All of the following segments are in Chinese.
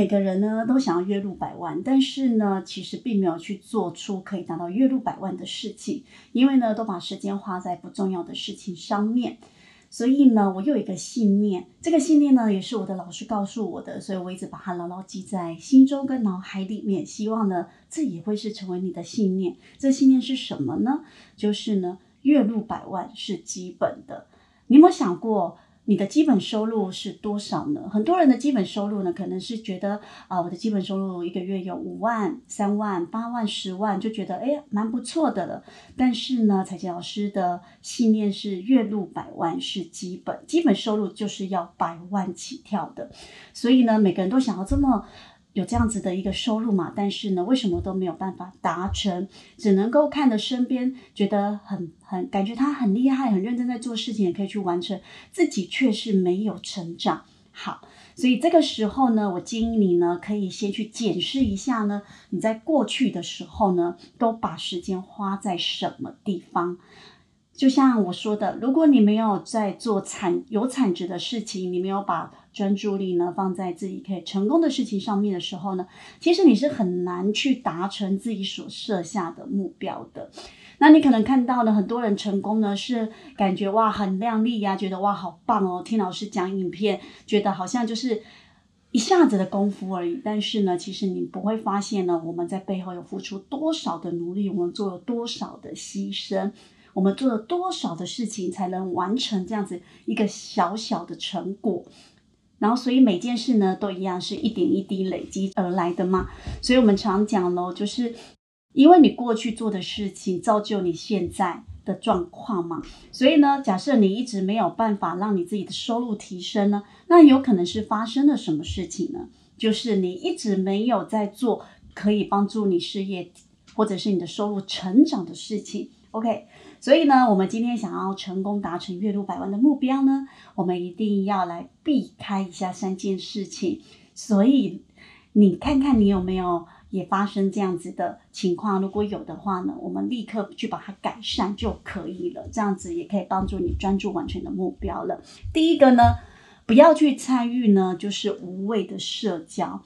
每个人呢都想要月入百万，但是呢，其实并没有去做出可以达到月入百万的事情，因为呢，都把时间花在不重要的事情上面。所以呢，我有一个信念，这个信念呢，也是我的老师告诉我的，所以我一直把它牢牢记在心中跟脑海里面。希望呢，这也会是成为你的信念。这信念是什么呢？就是呢，月入百万是基本的。你有没有想过？你的基本收入是多少呢？很多人的基本收入呢，可能是觉得啊，我的基本收入一个月有五万、三万、八万、十万，就觉得哎，蛮不错的了。但是呢，彩姐老师的信念是月入百万是基本，基本收入就是要百万起跳的。所以呢，每个人都想要这么。有这样子的一个收入嘛？但是呢，为什么都没有办法达成？只能够看着身边，觉得很很感觉他很厉害、很认真在做事情，也可以去完成，自己却是没有成长。好，所以这个时候呢，我建议你呢，可以先去检视一下呢，你在过去的时候呢，都把时间花在什么地方？就像我说的，如果你没有在做产有产值的事情，你没有把专注力呢放在自己可以成功的事情上面的时候呢，其实你是很难去达成自己所设下的目标的。那你可能看到呢很多人成功呢，是感觉哇很亮丽呀，觉得哇好棒哦，听老师讲影片，觉得好像就是一下子的功夫而已。但是呢，其实你不会发现呢，我们在背后有付出多少的努力，我们做了多少的牺牲。我们做了多少的事情才能完成这样子一个小小的成果？然后，所以每件事呢都一样，是一点一滴累积而来的嘛。所以我们常讲喽，就是因为你过去做的事情造就你现在的状况嘛。所以呢，假设你一直没有办法让你自己的收入提升呢，那有可能是发生了什么事情呢？就是你一直没有在做可以帮助你事业或者是你的收入成长的事情。OK。所以呢，我们今天想要成功达成月入百万的目标呢，我们一定要来避开一下三件事情。所以你看看你有没有也发生这样子的情况？如果有的话呢，我们立刻去把它改善就可以了。这样子也可以帮助你专注完成的目标了。第一个呢，不要去参与呢，就是无谓的社交。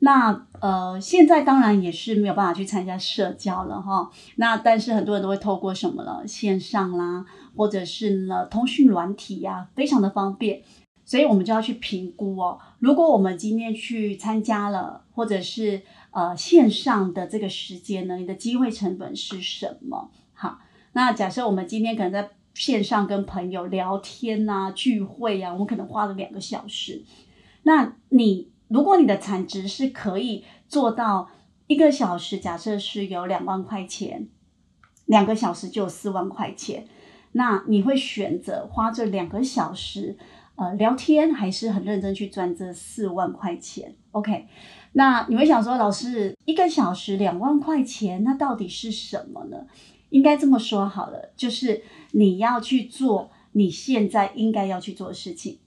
那呃，现在当然也是没有办法去参加社交了哈。那但是很多人都会透过什么了，线上啦，或者是呢通讯软体呀，非常的方便。所以我们就要去评估哦。如果我们今天去参加了，或者是呃线上的这个时间呢，你的机会成本是什么？好，那假设我们今天可能在线上跟朋友聊天呐、聚会呀，我们可能花了两个小时，那你。如果你的产值是可以做到一个小时，假设是有两万块钱，两个小时就有四万块钱，那你会选择花这两个小时呃聊天，还是很认真去赚这四万块钱？OK，那你会想说，老师一个小时两万块钱，那到底是什么呢？应该这么说好了，就是你要去做你现在应该要去做的事情。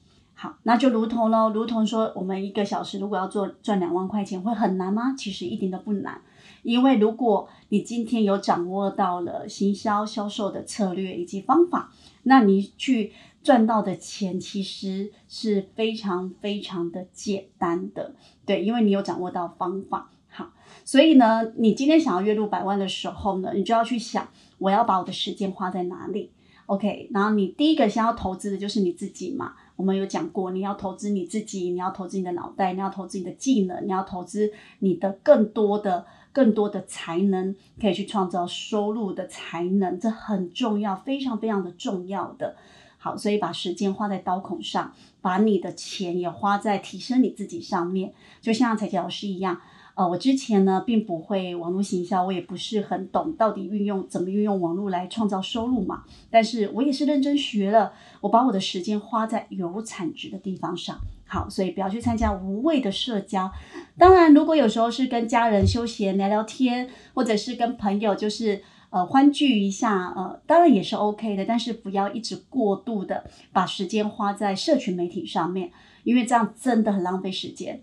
好，那就如同喽，如同说，我们一个小时如果要做赚两万块钱，会很难吗？其实一点都不难，因为如果你今天有掌握到了行销销售的策略以及方法，那你去赚到的钱其实是非常非常的简单的，对，因为你有掌握到方法。好，所以呢，你今天想要月入百万的时候呢，你就要去想，我要把我的时间花在哪里？OK，然后你第一个先要投资的就是你自己嘛。我们有讲过，你要投资你自己，你要投资你的脑袋，你要投资你的技能，你要投资你的更多的、更多的才能，可以去创造收入的才能，这很重要，非常非常的重要的。好，所以把时间花在刀口上，把你的钱也花在提升你自己上面，就像彩姐老师一样。呃，我之前呢并不会网络行销，我也不是很懂到底运用怎么运用网络来创造收入嘛。但是我也是认真学了，我把我的时间花在有产值的地方上。好，所以不要去参加无谓的社交。当然，如果有时候是跟家人休闲聊聊天，或者是跟朋友就是呃欢聚一下，呃，当然也是 OK 的。但是不要一直过度的把时间花在社群媒体上面，因为这样真的很浪费时间。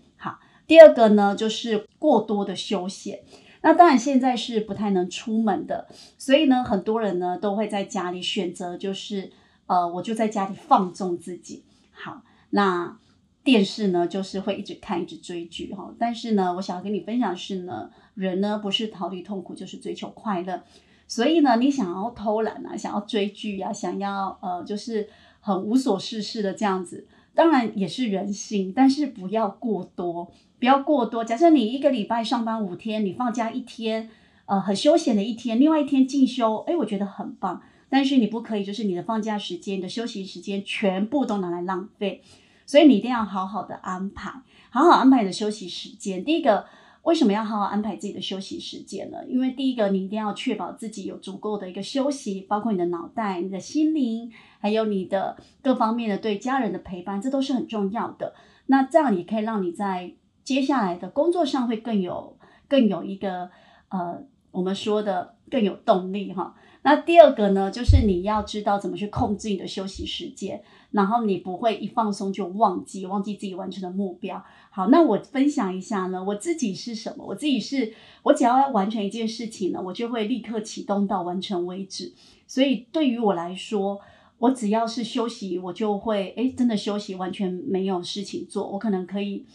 第二个呢，就是过多的休闲。那当然现在是不太能出门的，所以呢，很多人呢都会在家里选择，就是呃，我就在家里放纵自己。好，那电视呢，就是会一直看，一直追剧哈。但是呢，我想要跟你分享的是呢，人呢不是逃离痛苦，就是追求快乐。所以呢，你想要偷懒啊，想要追剧呀，想要呃，就是很无所事事的这样子，当然也是人性，但是不要过多。不要过多。假设你一个礼拜上班五天，你放假一天，呃，很休闲的一天，另外一天进修，哎，我觉得很棒。但是你不可以，就是你的放假时间、你的休息时间全部都拿来浪费。所以你一定要好好的安排，好好安排你的休息时间。第一个，为什么要好好安排自己的休息时间呢？因为第一个，你一定要确保自己有足够的一个休息，包括你的脑袋、你的心灵，还有你的各方面的对家人的陪伴，这都是很重要的。那这样也可以让你在接下来的工作上会更有更有一个呃，我们说的更有动力哈。那第二个呢，就是你要知道怎么去控制你的休息时间，然后你不会一放松就忘记忘记自己完成的目标。好，那我分享一下呢，我自己是什么？我自己是我只要要完成一件事情呢，我就会立刻启动到完成为止。所以对于我来说，我只要是休息，我就会诶真的休息，完全没有事情做，我可能可以。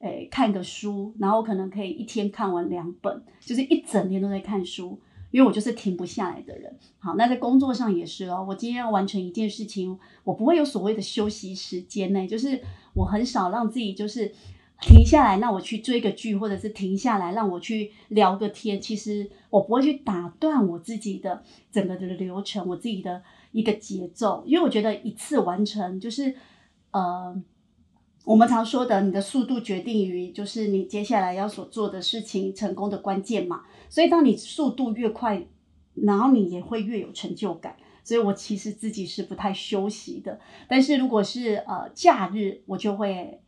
诶，看个书，然后可能可以一天看完两本，就是一整天都在看书，因为我就是停不下来的人。好，那在工作上也是哦，我今天要完成一件事情，我不会有所谓的休息时间呢，就是我很少让自己就是停下来，那我去追个剧，或者是停下来让我去聊个天。其实我不会去打断我自己的整个的流程，我自己的一个节奏，因为我觉得一次完成就是呃。我们常说的，你的速度决定于就是你接下来要所做的事情成功的关键嘛。所以，当你速度越快，然后你也会越有成就感。所以我其实自己是不太休息的，但是如果是呃假日，我就会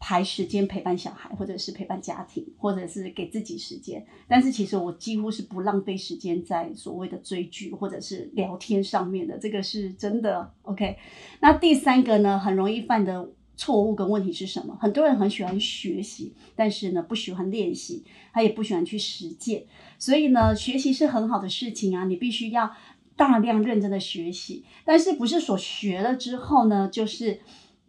排时间陪伴小孩，或者是陪伴家庭，或者是给自己时间。但是其实我几乎是不浪费时间在所谓的追剧或者是聊天上面的，这个是真的。OK，那第三个呢，很容易犯的。错误跟问题是什么？很多人很喜欢学习，但是呢不喜欢练习，他也不喜欢去实践。所以呢，学习是很好的事情啊，你必须要大量认真的学习。但是不是所学了之后呢，就是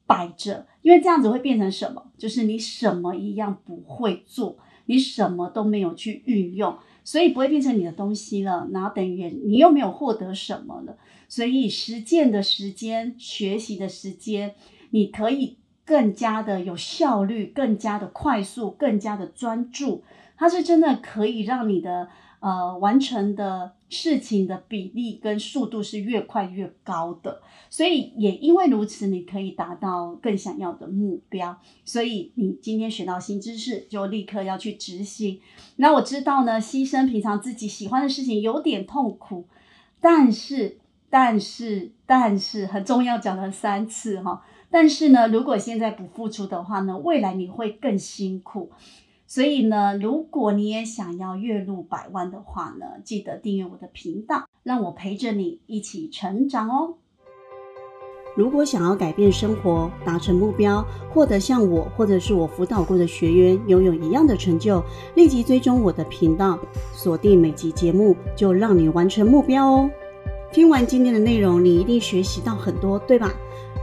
摆着，因为这样子会变成什么？就是你什么一样不会做，你什么都没有去运用，所以不会变成你的东西了。然后等于你又没有获得什么了。所以实践的时间，学习的时间。你可以更加的有效率，更加的快速，更加的专注。它是真的可以让你的呃完成的事情的比例跟速度是越快越高的。所以也因为如此，你可以达到更想要的目标。所以你今天学到新知识，就立刻要去执行。那我知道呢，牺牲平常自己喜欢的事情有点痛苦，但是但是但是很重要，讲了三次哈。但是呢，如果现在不付出的话呢，未来你会更辛苦。所以呢，如果你也想要月入百万的话呢，记得订阅我的频道，让我陪着你一起成长哦。如果想要改变生活、达成目标、获得像我或者是我辅导过的学员拥有一样的成就，立即追踪我的频道，锁定每集节目，就让你完成目标哦。听完今天的内容，你一定学习到很多，对吧？